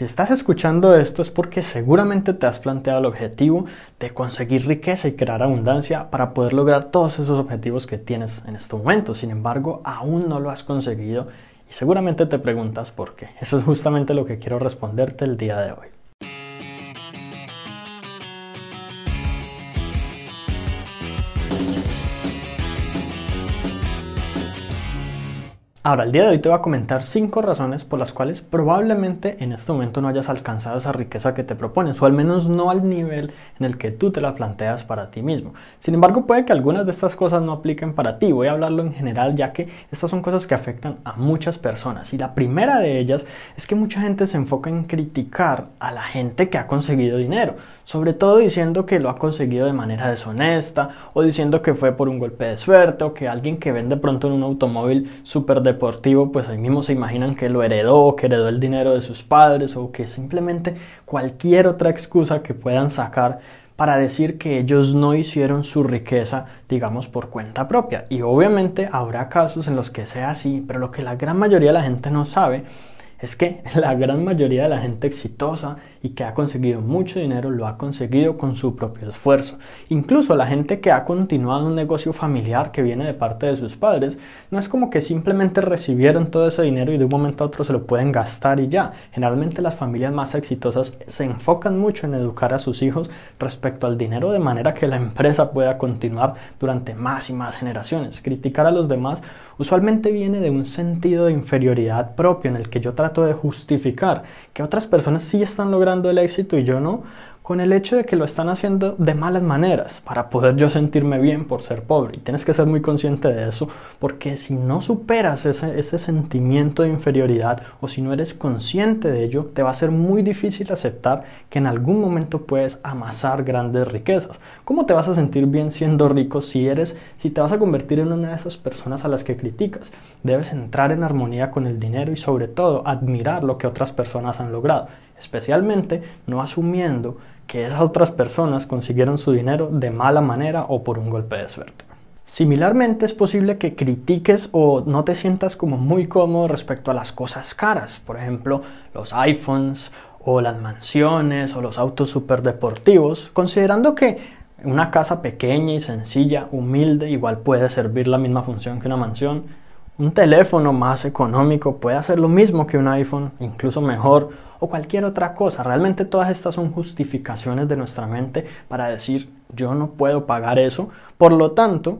Si estás escuchando esto es porque seguramente te has planteado el objetivo de conseguir riqueza y crear abundancia para poder lograr todos esos objetivos que tienes en este momento. Sin embargo, aún no lo has conseguido y seguramente te preguntas por qué. Eso es justamente lo que quiero responderte el día de hoy. Ahora, el día de hoy te voy a comentar cinco razones por las cuales probablemente en este momento no hayas alcanzado esa riqueza que te propones, o al menos no al nivel en el que tú te la planteas para ti mismo. Sin embargo, puede que algunas de estas cosas no apliquen para ti. Voy a hablarlo en general, ya que estas son cosas que afectan a muchas personas. Y la primera de ellas es que mucha gente se enfoca en criticar a la gente que ha conseguido dinero, sobre todo diciendo que lo ha conseguido de manera deshonesta, o diciendo que fue por un golpe de suerte, o que alguien que vende pronto en un automóvil súper deportivo, pues ahí mismo se imaginan que lo heredó, que heredó el dinero de sus padres o que simplemente cualquier otra excusa que puedan sacar para decir que ellos no hicieron su riqueza, digamos, por cuenta propia. Y obviamente habrá casos en los que sea así, pero lo que la gran mayoría de la gente no sabe es que la gran mayoría de la gente exitosa y que ha conseguido mucho dinero lo ha conseguido con su propio esfuerzo. Incluso la gente que ha continuado un negocio familiar que viene de parte de sus padres, no es como que simplemente recibieron todo ese dinero y de un momento a otro se lo pueden gastar y ya. Generalmente las familias más exitosas se enfocan mucho en educar a sus hijos respecto al dinero de manera que la empresa pueda continuar durante más y más generaciones. Criticar a los demás usualmente viene de un sentido de inferioridad propio en el que yo trato de justificar que otras personas sí están logrando el éxito y yo no, con el hecho de que lo están haciendo de malas maneras para poder yo sentirme bien por ser pobre. Y tienes que ser muy consciente de eso, porque si no superas ese, ese, sentimiento de inferioridad o si no eres consciente de ello, te va a ser muy difícil aceptar que en algún momento puedes amasar grandes riquezas. ¿Cómo te vas a sentir bien siendo rico si eres, si te vas a convertir en una de esas personas a las que criticas? Debes entrar en armonía con el dinero y sobre todo admirar lo que otras personas han logrado especialmente no asumiendo que esas otras personas consiguieron su dinero de mala manera o por un golpe de suerte. Similarmente es posible que critiques o no te sientas como muy cómodo respecto a las cosas caras, por ejemplo los iPhones o las mansiones o los autos superdeportivos, considerando que una casa pequeña y sencilla, humilde, igual puede servir la misma función que una mansión. Un teléfono más económico puede hacer lo mismo que un iPhone, incluso mejor o cualquier otra cosa. Realmente todas estas son justificaciones de nuestra mente para decir yo no puedo pagar eso, por lo tanto,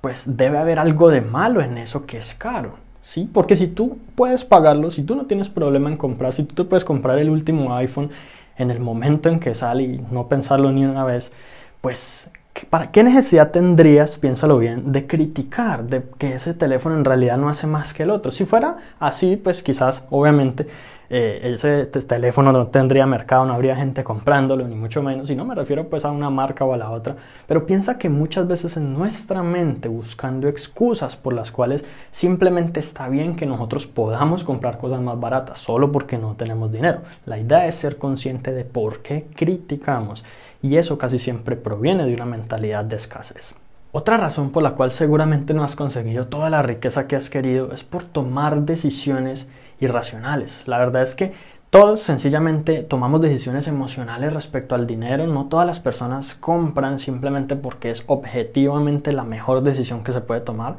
pues debe haber algo de malo en eso que es caro. ¿Sí? Porque si tú puedes pagarlo, si tú no tienes problema en comprar, si tú te puedes comprar el último iPhone en el momento en que sale y no pensarlo ni una vez, pues ¿para qué necesidad tendrías, piénsalo bien, de criticar de que ese teléfono en realidad no hace más que el otro? Si fuera así, pues quizás, obviamente, eh, ese teléfono no tendría mercado, no habría gente comprándolo, ni mucho menos, y no me refiero pues a una marca o a la otra, pero piensa que muchas veces en nuestra mente buscando excusas por las cuales simplemente está bien que nosotros podamos comprar cosas más baratas solo porque no tenemos dinero. La idea es ser consciente de por qué criticamos y eso casi siempre proviene de una mentalidad de escasez. Otra razón por la cual seguramente no has conseguido toda la riqueza que has querido es por tomar decisiones irracionales. La verdad es que todos sencillamente tomamos decisiones emocionales respecto al dinero. No todas las personas compran simplemente porque es objetivamente la mejor decisión que se puede tomar.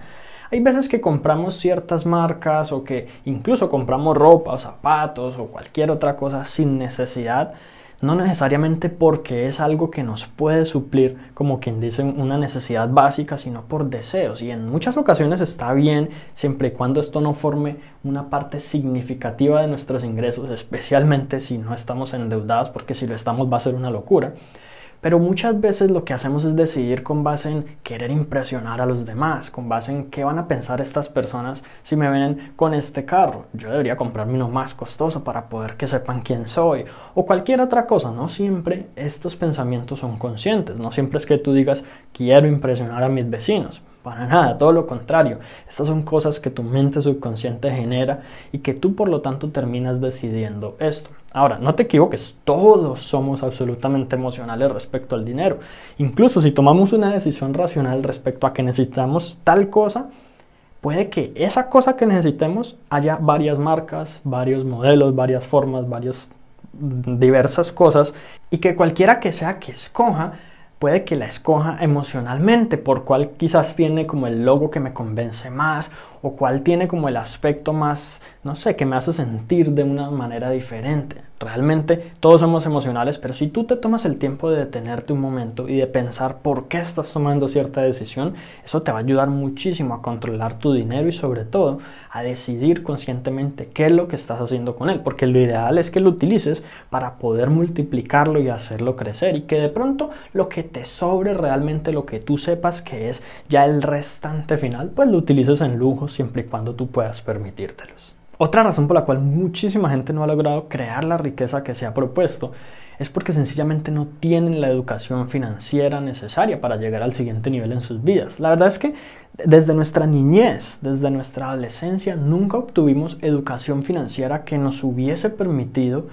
Hay veces que compramos ciertas marcas o que incluso compramos ropa o zapatos o cualquier otra cosa sin necesidad no necesariamente porque es algo que nos puede suplir, como quien dice, una necesidad básica, sino por deseos. Y en muchas ocasiones está bien, siempre y cuando esto no forme una parte significativa de nuestros ingresos, especialmente si no estamos endeudados, porque si lo estamos va a ser una locura. Pero muchas veces lo que hacemos es decidir con base en querer impresionar a los demás, con base en qué van a pensar estas personas si me ven con este carro. Yo debería comprarme uno más costoso para poder que sepan quién soy o cualquier otra cosa. No siempre estos pensamientos son conscientes, no siempre es que tú digas quiero impresionar a mis vecinos. Para nada, todo lo contrario. Estas son cosas que tu mente subconsciente genera y que tú por lo tanto terminas decidiendo esto. Ahora, no te equivoques, todos somos absolutamente emocionales respecto al dinero. Incluso si tomamos una decisión racional respecto a que necesitamos tal cosa, puede que esa cosa que necesitemos haya varias marcas, varios modelos, varias formas, varios diversas cosas y que cualquiera que sea que escoja, puede que la escoja emocionalmente, por cuál quizás tiene como el logo que me convence más o cuál tiene como el aspecto más, no sé, que me hace sentir de una manera diferente. Realmente todos somos emocionales, pero si tú te tomas el tiempo de detenerte un momento y de pensar por qué estás tomando cierta decisión, eso te va a ayudar muchísimo a controlar tu dinero y sobre todo a decidir conscientemente qué es lo que estás haciendo con él, porque lo ideal es que lo utilices para poder multiplicarlo y hacerlo crecer y que de pronto lo que te sobre realmente lo que tú sepas que es ya el restante final, pues lo utilices en siempre y cuando tú puedas permitírtelos. Otra razón por la cual muchísima gente no ha logrado crear la riqueza que se ha propuesto es porque sencillamente no tienen la educación financiera necesaria para llegar al siguiente nivel en sus vidas. La verdad es que desde nuestra niñez, desde nuestra adolescencia, nunca obtuvimos educación financiera que nos hubiese permitido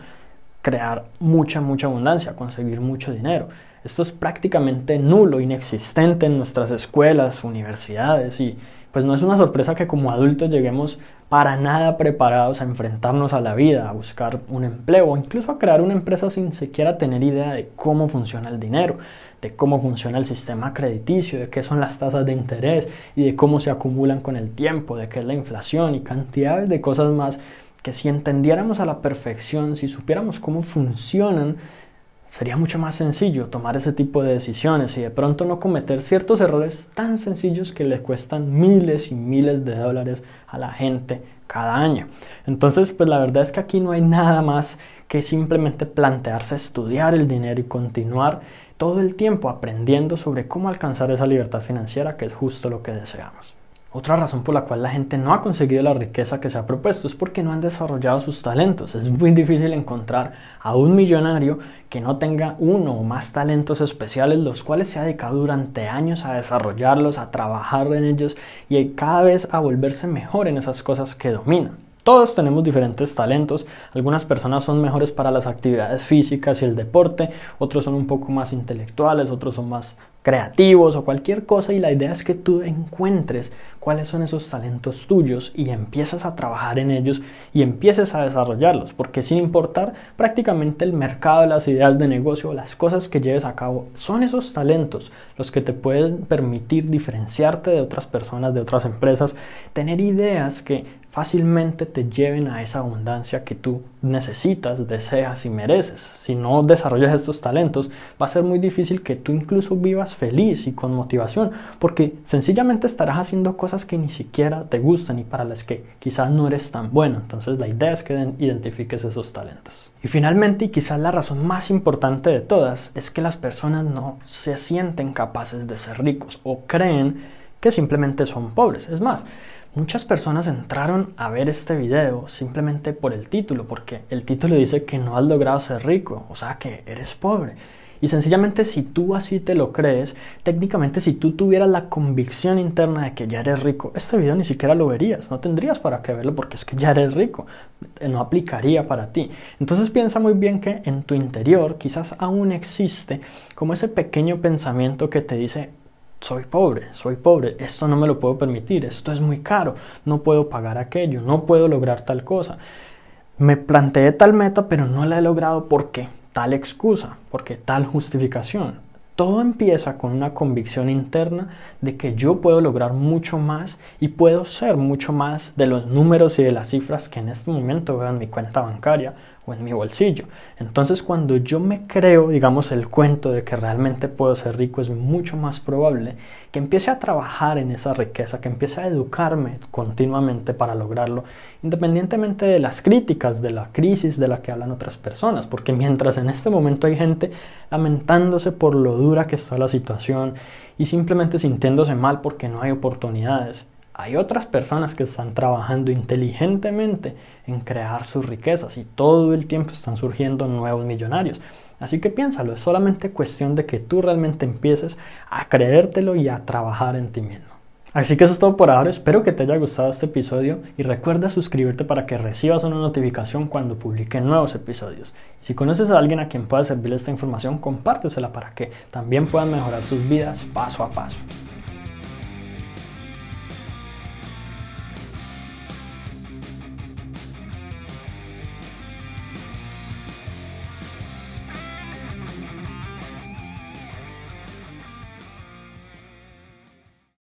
crear mucha, mucha abundancia, conseguir mucho dinero. Esto es prácticamente nulo, inexistente en nuestras escuelas, universidades y pues no es una sorpresa que como adultos lleguemos para nada preparados a enfrentarnos a la vida, a buscar un empleo o incluso a crear una empresa sin siquiera tener idea de cómo funciona el dinero, de cómo funciona el sistema crediticio, de qué son las tasas de interés y de cómo se acumulan con el tiempo, de qué es la inflación y cantidades de cosas más que si entendiéramos a la perfección, si supiéramos cómo funcionan, sería mucho más sencillo tomar ese tipo de decisiones y de pronto no cometer ciertos errores tan sencillos que le cuestan miles y miles de dólares a la gente cada año. Entonces, pues la verdad es que aquí no hay nada más que simplemente plantearse estudiar el dinero y continuar todo el tiempo aprendiendo sobre cómo alcanzar esa libertad financiera que es justo lo que deseamos. Otra razón por la cual la gente no ha conseguido la riqueza que se ha propuesto es porque no han desarrollado sus talentos. Es muy difícil encontrar a un millonario que no tenga uno o más talentos especiales, los cuales se ha dedicado durante años a desarrollarlos, a trabajar en ellos y cada vez a volverse mejor en esas cosas que dominan. Todos tenemos diferentes talentos, algunas personas son mejores para las actividades físicas y el deporte, otros son un poco más intelectuales, otros son más creativos o cualquier cosa y la idea es que tú encuentres cuáles son esos talentos tuyos y empiezas a trabajar en ellos y empieces a desarrollarlos, porque sin importar prácticamente el mercado, las ideas de negocio, las cosas que lleves a cabo, son esos talentos los que te pueden permitir diferenciarte de otras personas, de otras empresas, tener ideas que fácilmente te lleven a esa abundancia que tú necesitas, deseas y mereces. Si no desarrollas estos talentos, va a ser muy difícil que tú incluso vivas feliz y con motivación, porque sencillamente estarás haciendo cosas que ni siquiera te gustan y para las que quizás no eres tan bueno. Entonces la idea es que identifiques esos talentos. Y finalmente, y quizás la razón más importante de todas, es que las personas no se sienten capaces de ser ricos o creen que simplemente son pobres. Es más, Muchas personas entraron a ver este video simplemente por el título, porque el título dice que no has logrado ser rico, o sea que eres pobre. Y sencillamente si tú así te lo crees, técnicamente si tú tuvieras la convicción interna de que ya eres rico, este video ni siquiera lo verías, no tendrías para qué verlo porque es que ya eres rico, no aplicaría para ti. Entonces piensa muy bien que en tu interior quizás aún existe como ese pequeño pensamiento que te dice, soy pobre, soy pobre, esto no me lo puedo permitir, esto es muy caro, no puedo pagar aquello, no puedo lograr tal cosa. Me planteé tal meta, pero no la he logrado porque tal excusa, porque tal justificación. Todo empieza con una convicción interna de que yo puedo lograr mucho más y puedo ser mucho más de los números y de las cifras que en este momento veo en mi cuenta bancaria en mi bolsillo. Entonces cuando yo me creo, digamos, el cuento de que realmente puedo ser rico, es mucho más probable que empiece a trabajar en esa riqueza, que empiece a educarme continuamente para lograrlo, independientemente de las críticas, de la crisis de la que hablan otras personas, porque mientras en este momento hay gente lamentándose por lo dura que está la situación y simplemente sintiéndose mal porque no hay oportunidades, hay otras personas que están trabajando inteligentemente en crear sus riquezas y todo el tiempo están surgiendo nuevos millonarios. Así que piénsalo, es solamente cuestión de que tú realmente empieces a creértelo y a trabajar en ti mismo. Así que eso es todo por ahora, espero que te haya gustado este episodio y recuerda suscribirte para que recibas una notificación cuando publique nuevos episodios. Si conoces a alguien a quien pueda servirle esta información, compártesela para que también puedan mejorar sus vidas paso a paso.